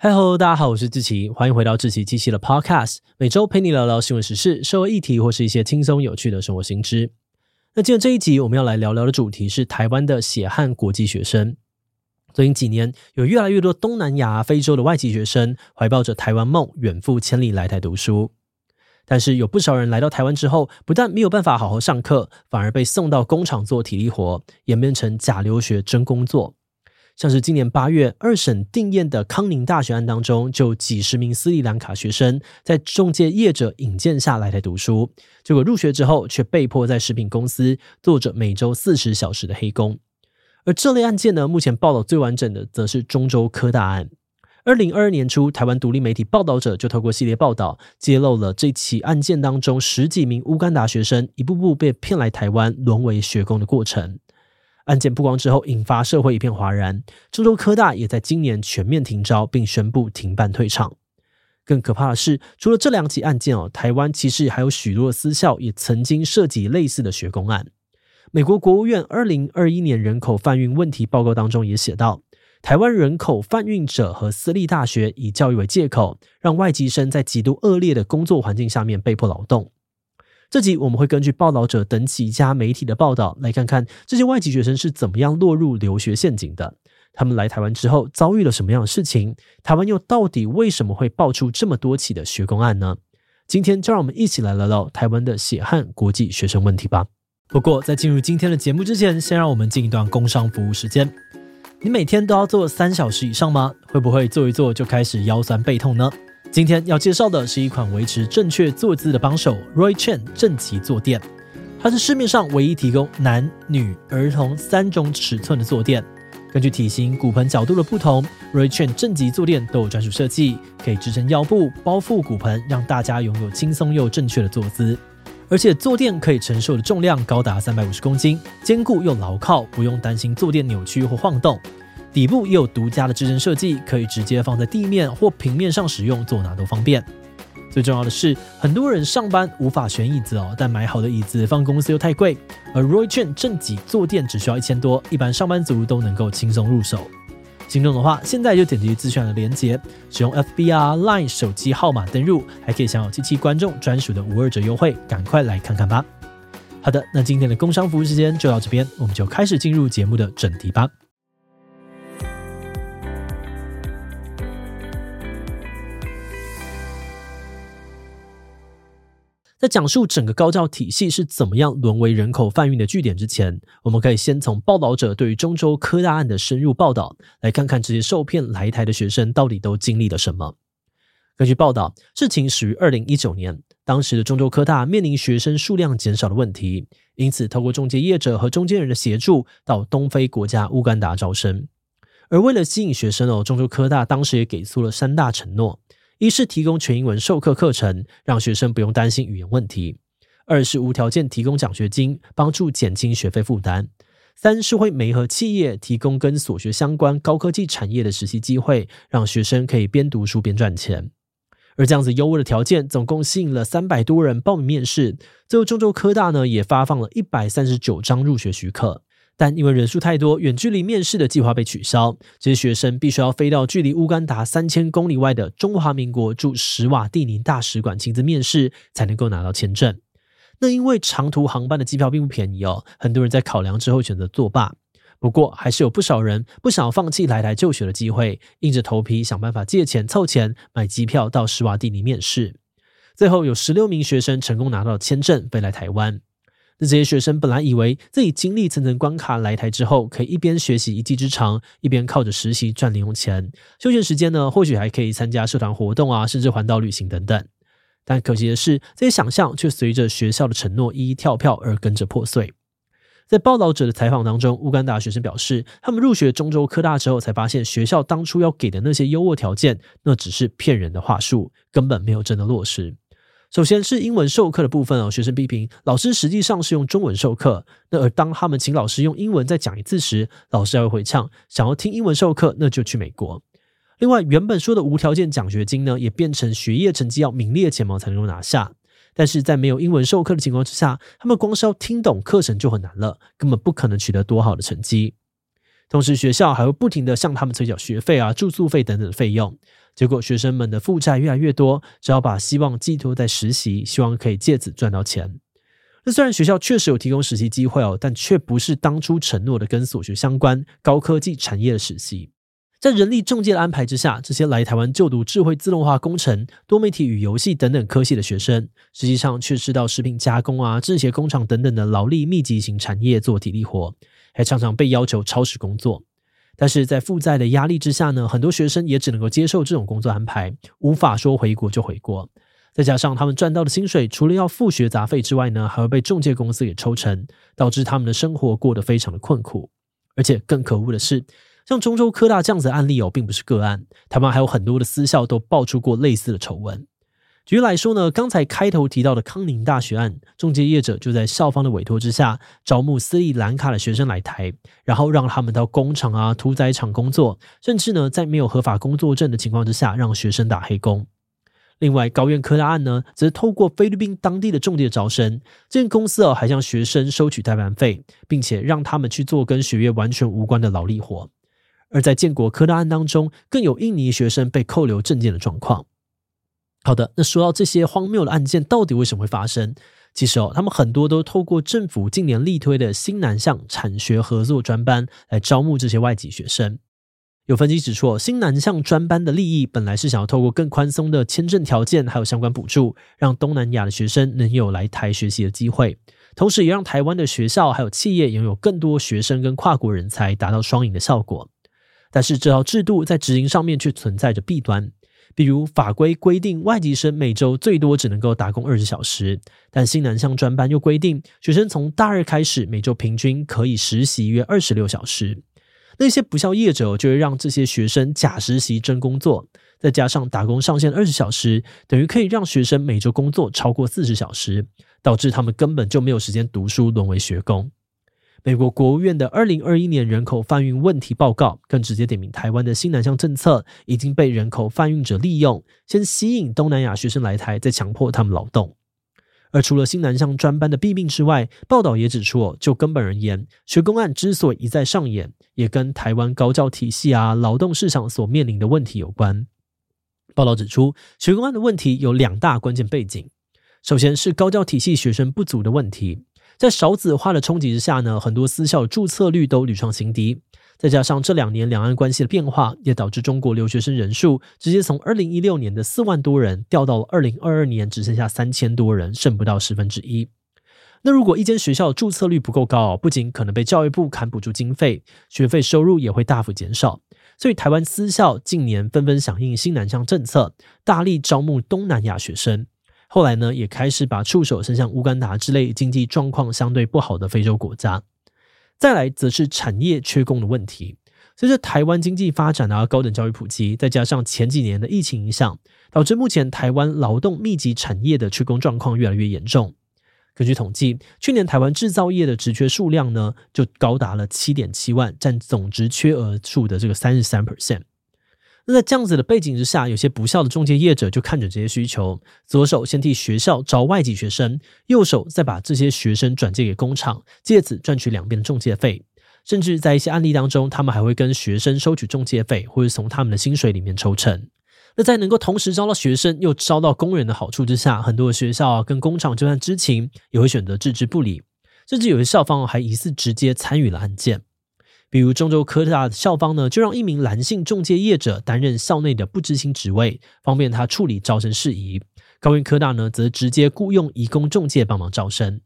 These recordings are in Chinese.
嗨喽，大家好，我是志奇，欢迎回到志奇机器的 Podcast，每周陪你聊聊新闻时事、社会议题或是一些轻松有趣的生活新知。那今天这一集我们要来聊聊的主题是台湾的血汗国际学生。最近几年，有越来越多东南亚、非洲的外籍学生怀抱着台湾梦，远赴千里来台读书。但是有不少人来到台湾之后，不但没有办法好好上课，反而被送到工厂做体力活，演变成假留学真工作。像是今年八月二审定谳的康宁大学案当中，就几十名斯里兰卡学生在中介业者引荐下来台读书，结果入学之后却被迫在食品公司做着每周四十小时的黑工。而这类案件呢，目前报道最完整的则是中州科大案。二零二二年初，台湾独立媒体报道者就透过系列报道揭露了这起案件当中十几名乌干达学生一步步被骗来台湾，沦为学工的过程。案件曝光之后，引发社会一片哗然。郑州科大也在今年全面停招，并宣布停办退场。更可怕的是，除了这两起案件哦，台湾其实还有许多私校也曾经涉及类似的学工案。美国国务院二零二一年人口贩运问题报告当中也写道，台湾人口贩运者和私立大学以教育为借口，让外籍生在极度恶劣的工作环境下面被迫劳动。这集我们会根据报道者等几家媒体的报道，来看看这些外籍学生是怎么样落入留学陷阱的。他们来台湾之后遭遇了什么样的事情？台湾又到底为什么会爆出这么多起的学工案呢？今天就让我们一起来聊聊台湾的血汗国际学生问题吧。不过在进入今天的节目之前，先让我们进一段工商服务时间。你每天都要做三小时以上吗？会不会做一做就开始腰酸背痛呢？今天要介绍的是一款维持正确坐姿的帮手 Roy-Chain 正极坐垫，它是市面上唯一提供男女儿童三种尺寸的坐垫。根据体型、骨盆角度的不同，Roy-Chain 正极坐垫都有专属设计，可以支撑腰部、包覆骨盆，让大家拥有轻松又正确的坐姿。而且坐垫可以承受的重量高达三百五十公斤，坚固又牢靠，不用担心坐垫扭曲或晃动。底部也有独家的支撑设计，可以直接放在地面或平面上使用，坐哪都方便。最重要的是，很多人上班无法选椅子哦，但买好的椅子放公司又太贵，而 Roy Chan 正脊坐垫只需要一千多，一般上班族都能够轻松入手。心动的话，现在就点击资讯的链接，使用 FB 啊 Line 手机号码登入，还可以享有七七观众专属的五二折优惠，赶快来看看吧。好的，那今天的工商服务时间就到这边，我们就开始进入节目的正题吧。在讲述整个高教体系是怎么样沦为人口贩运的据点之前，我们可以先从报道者对于中州科大案的深入报道，来看看这些受骗来台的学生到底都经历了什么。根据报道，事情始于二零一九年，当时的中州科大面临学生数量减少的问题，因此透过中介业者和中间人的协助，到东非国家乌干达招生。而为了吸引学生哦，中州科大当时也给出了三大承诺。一是提供全英文授课课程，让学生不用担心语言问题；二是无条件提供奖学金，帮助减轻学费负担；三是会媒合企业提供跟所学相关高科技产业的实习机会，让学生可以边读书边赚钱。而这样子优渥的条件，总共吸引了三百多人报名面试。最后，中州科大呢也发放了一百三十九张入学许可。但因为人数太多，远距离面试的计划被取消。这些学生必须要飞到距离乌干达三千公里外的中华民国驻史瓦蒂尼大使馆亲自面试，才能够拿到签证。那因为长途航班的机票并不便宜哦，很多人在考量之后选择作罢。不过，还是有不少人不想放弃来台就学的机会，硬着头皮想办法借钱凑钱买机票到史瓦蒂尼面试。最后，有十六名学生成功拿到了签证，飞来台湾。那这些学生本来以为自己经历层层关卡来台之后，可以一边学习一技之长，一边靠着实习赚零用钱。休闲时间呢，或许还可以参加社团活动啊，甚至环岛旅行等等。但可惜的是，这些想象却随着学校的承诺一一跳票而跟着破碎。在报道者的采访当中，乌干达学生表示，他们入学中州科大之后，才发现学校当初要给的那些优渥条件，那只是骗人的话术，根本没有真的落实。首先是英文授课的部分哦，学生批评老师实际上是用中文授课。那而当他们请老师用英文再讲一次时，老师还会回呛，想要听英文授课，那就去美国。另外，原本说的无条件奖学金呢，也变成学业成绩要名列前茅才能够拿下。但是在没有英文授课的情况之下，他们光是要听懂课程就很难了，根本不可能取得多好的成绩。同时学校还会不停的向他们催缴学费啊、住宿费等等的费用。结果学生们的负债越来越多，只好把希望寄托在实习，希望可以借此赚到钱。那虽然学校确实有提供实习机会哦，但却不是当初承诺的跟所学相关高科技产业的实习。在人力仲介的安排之下，这些来台湾就读智慧自动化工程、多媒体与游戏等等科系的学生，实际上却是到食品加工啊、制鞋工厂等等的劳力密集型产业做体力活，还常常被要求超时工作。但是在负债的压力之下呢，很多学生也只能够接受这种工作安排，无法说回国就回国。再加上他们赚到的薪水，除了要付学杂费之外呢，还会被中介公司给抽成，导致他们的生活过得非常的困苦。而且更可恶的是，像中州科大这样子的案例哦，并不是个案，台湾还有很多的私校都爆出过类似的丑闻。举例来说呢，刚才开头提到的康宁大学案，中介业者就在校方的委托之下，招募斯里兰卡的学生来台，然后让他们到工厂啊、屠宰场工作，甚至呢，在没有合法工作证的情况之下，让学生打黑工。另外，高院科大案呢，则透过菲律宾当地的中介招生，这间公司哦，还向学生收取代办费，并且让他们去做跟学业完全无关的劳力活。而在建国科大案当中，更有印尼学生被扣留证件的状况。好的，那说到这些荒谬的案件，到底为什么会发生？其实哦，他们很多都透过政府近年力推的新南向产学合作专班来招募这些外籍学生。有分析指出，新南向专班的利益本来是想要透过更宽松的签证条件，还有相关补助，让东南亚的学生能有来台学习的机会，同时也让台湾的学校还有企业拥有更多学生跟跨国人才，达到双赢的效果。但是这套制度在执行上面却存在着弊端，比如法规规定外籍生每周最多只能够打工二十小时，但新南向专班又规定学生从大二开始每周平均可以实习约二十六小时。那些不肖业者就会让这些学生假实习真工作，再加上打工上限二十小时，等于可以让学生每周工作超过四十小时，导致他们根本就没有时间读书，沦为学工。美国国务院的二零二一年人口贩运问题报告更直接点名台湾的新南向政策已经被人口贩运者利用，先吸引东南亚学生来台，再强迫他们劳动。而除了新南向专班的弊病之外，报道也指出，就根本而言，学工案之所以一再上演，也跟台湾高教体系啊、劳动市场所面临的问题有关。报道指出，学工案的问题有两大关键背景，首先是高教体系学生不足的问题。在少子化的冲击之下呢，很多私校注册率都屡创新低。再加上这两年两岸关系的变化，也导致中国留学生人数直接从二零一六年的四万多人掉到了二零二二年只剩下三千多人，剩不到十分之一。那如果一间学校注册率不够高，不仅可能被教育部砍补助经费，学费收入也会大幅减少。所以台湾私校近年纷纷响应新南向政策，大力招募东南亚学生。后来呢，也开始把触手伸向乌干达之类经济状况相对不好的非洲国家。再来，则是产业缺工的问题。随着台湾经济发展啊，高等教育普及，再加上前几年的疫情影响，导致目前台湾劳动密集产业的缺工状况越来越严重。根据统计，去年台湾制造业的职缺数量呢，就高达了七点七万，占总职缺额数的这个三十三 percent。那在这样子的背景之下，有些不肖的中介业者就看准这些需求，左手先替学校招外籍学生，右手再把这些学生转借给工厂，借此赚取两边的中介费。甚至在一些案例当中，他们还会跟学生收取中介费，或者从他们的薪水里面抽成。那在能够同时招到学生又招到工人的好处之下，很多的学校跟工厂就算知情，也会选择置之不理，甚至有些校方还疑似直接参与了案件。比如中州科大的校方呢，就让一名男性中介业者担任校内的不知情职位，方便他处理招生事宜。高苑科大呢，则直接雇佣移工中介帮忙招生。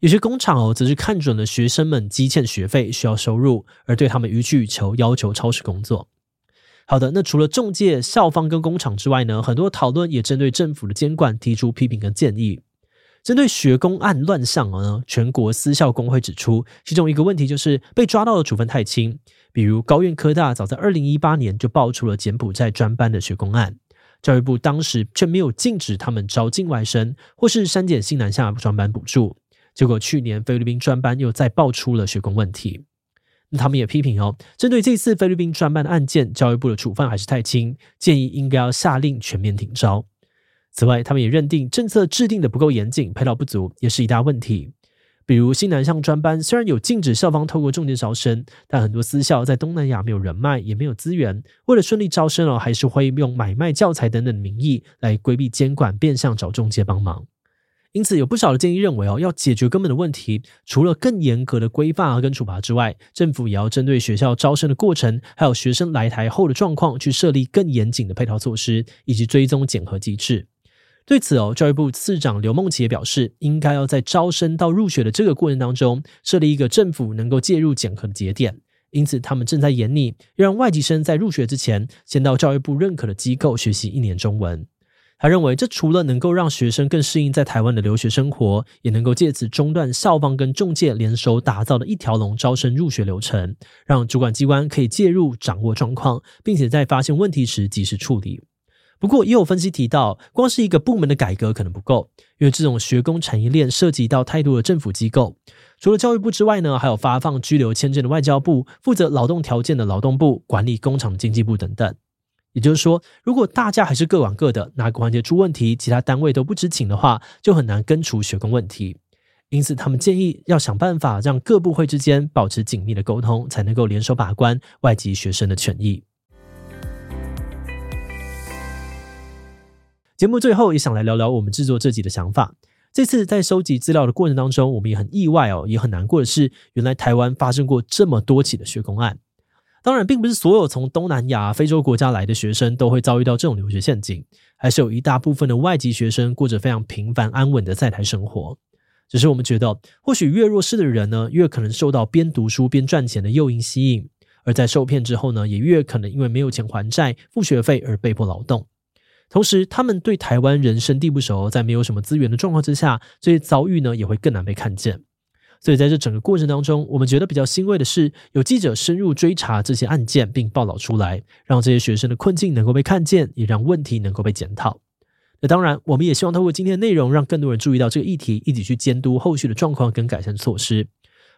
有些工厂哦，则是看准了学生们积欠学费需要收入，而对他们予取予求，要求超时工作。好的，那除了中介、校方跟工厂之外呢，很多讨论也针对政府的监管提出批评跟建议。针对学工案乱象呢，全国私校工会指出，其中一个问题就是被抓到的处分太轻。比如高院科大早在二零一八年就爆出了柬埔寨专班的学工案，教育部当时却没有禁止他们招境外生，或是删减新南向专班补助。结果去年菲律宾专班又再爆出了学工问题，那他们也批评哦，针对这次菲律宾专班的案件，教育部的处分还是太轻，建议应该要下令全面停招。此外，他们也认定政策制定的不够严谨，配套不足也是一大问题。比如新南向专班虽然有禁止校方透过中介招生，但很多私校在东南亚没有人脉，也没有资源，为了顺利招生哦，还是会用买卖教材等等的名义来规避监管，变相找中介帮忙。因此，有不少的建议认为哦，要解决根本的问题，除了更严格的规范和跟处罚之外，政府也要针对学校招生的过程，还有学生来台后的状况，去设立更严谨的配套措施，以及追踪检核机制。对此哦，教育部次长刘梦琪也表示，应该要在招生到入学的这个过程当中，设立一个政府能够介入检核的节点。因此，他们正在研拟，让外籍生在入学之前，先到教育部认可的机构学习一年中文。他认为，这除了能够让学生更适应在台湾的留学生活，也能够借此中断校方跟中介联手打造的一条龙招生入学流程，让主管机关可以介入掌握状况，并且在发现问题时及时处理。不过，也有分析提到，光是一个部门的改革可能不够，因为这种学工产业链涉及到太多的政府机构，除了教育部之外呢，还有发放居留签证的外交部，负责劳动条件的劳动部，管理工厂的经济部等等。也就是说，如果大家还是各管各的，哪个环节出问题，其他单位都不知情的话，就很难根除学工问题。因此，他们建议要想办法让各部会之间保持紧密的沟通，才能够联手把关外籍学生的权益。节目最后也想来聊聊我们制作这集的想法。这次在收集资料的过程当中，我们也很意外哦，也很难过的是，原来台湾发生过这么多起的学工案。当然，并不是所有从东南亚、非洲国家来的学生都会遭遇到这种留学陷阱，还是有一大部分的外籍学生过着非常平凡安稳的在台生活。只是我们觉得，或许越弱势的人呢，越可能受到边读书边赚钱的诱因吸引，而在受骗之后呢，也越可能因为没有钱还债、付学费而被迫劳动。同时，他们对台湾人生地不熟，在没有什么资源的状况之下，这些遭遇呢，也会更难被看见。所以在这整个过程当中，我们觉得比较欣慰的是，有记者深入追查这些案件，并报道出来，让这些学生的困境能够被看见，也让问题能够被检讨。那当然，我们也希望透过今天的内容，让更多人注意到这个议题，一起去监督后续的状况跟改善措施。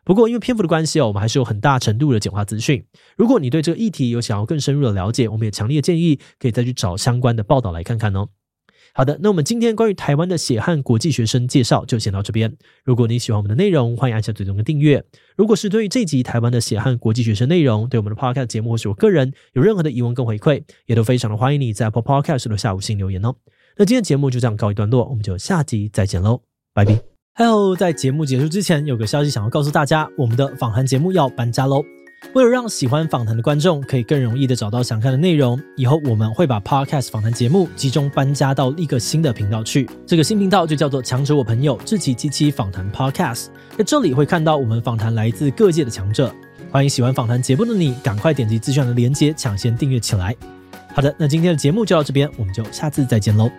不过，因为篇幅的关系哦，我们还是有很大程度的简化资讯。如果你对这个议题有想要更深入的了解，我们也强烈建议可以再去找相关的报道来看看哦。好的，那我们今天关于台湾的血汗国际学生介绍就先到这边。如果你喜欢我们的内容，欢迎按下追踪跟订阅。如果是对于这集台湾的血汗国际学生内容，对我们的 Podcast 节目或是我个人有任何的疑问跟回馈，也都非常的欢迎你在 Apple Podcast 留下五星留言哦。那今天节目就这样告一段落，我们就下集再见喽，拜拜。Hello，在节目结束之前，有个消息想要告诉大家，我们的访谈节目要搬家喽。为了让喜欢访谈的观众可以更容易的找到想看的内容，以后我们会把 Podcast 访谈节目集中搬家到一个新的频道去。这个新频道就叫做“强者我朋友志祺七七访谈 Podcast”。在这里会看到我们访谈来自各界的强者。欢迎喜欢访谈节目的你，赶快点击资讯栏的链接抢先订阅起来。好的，那今天的节目就到这边，我们就下次再见喽。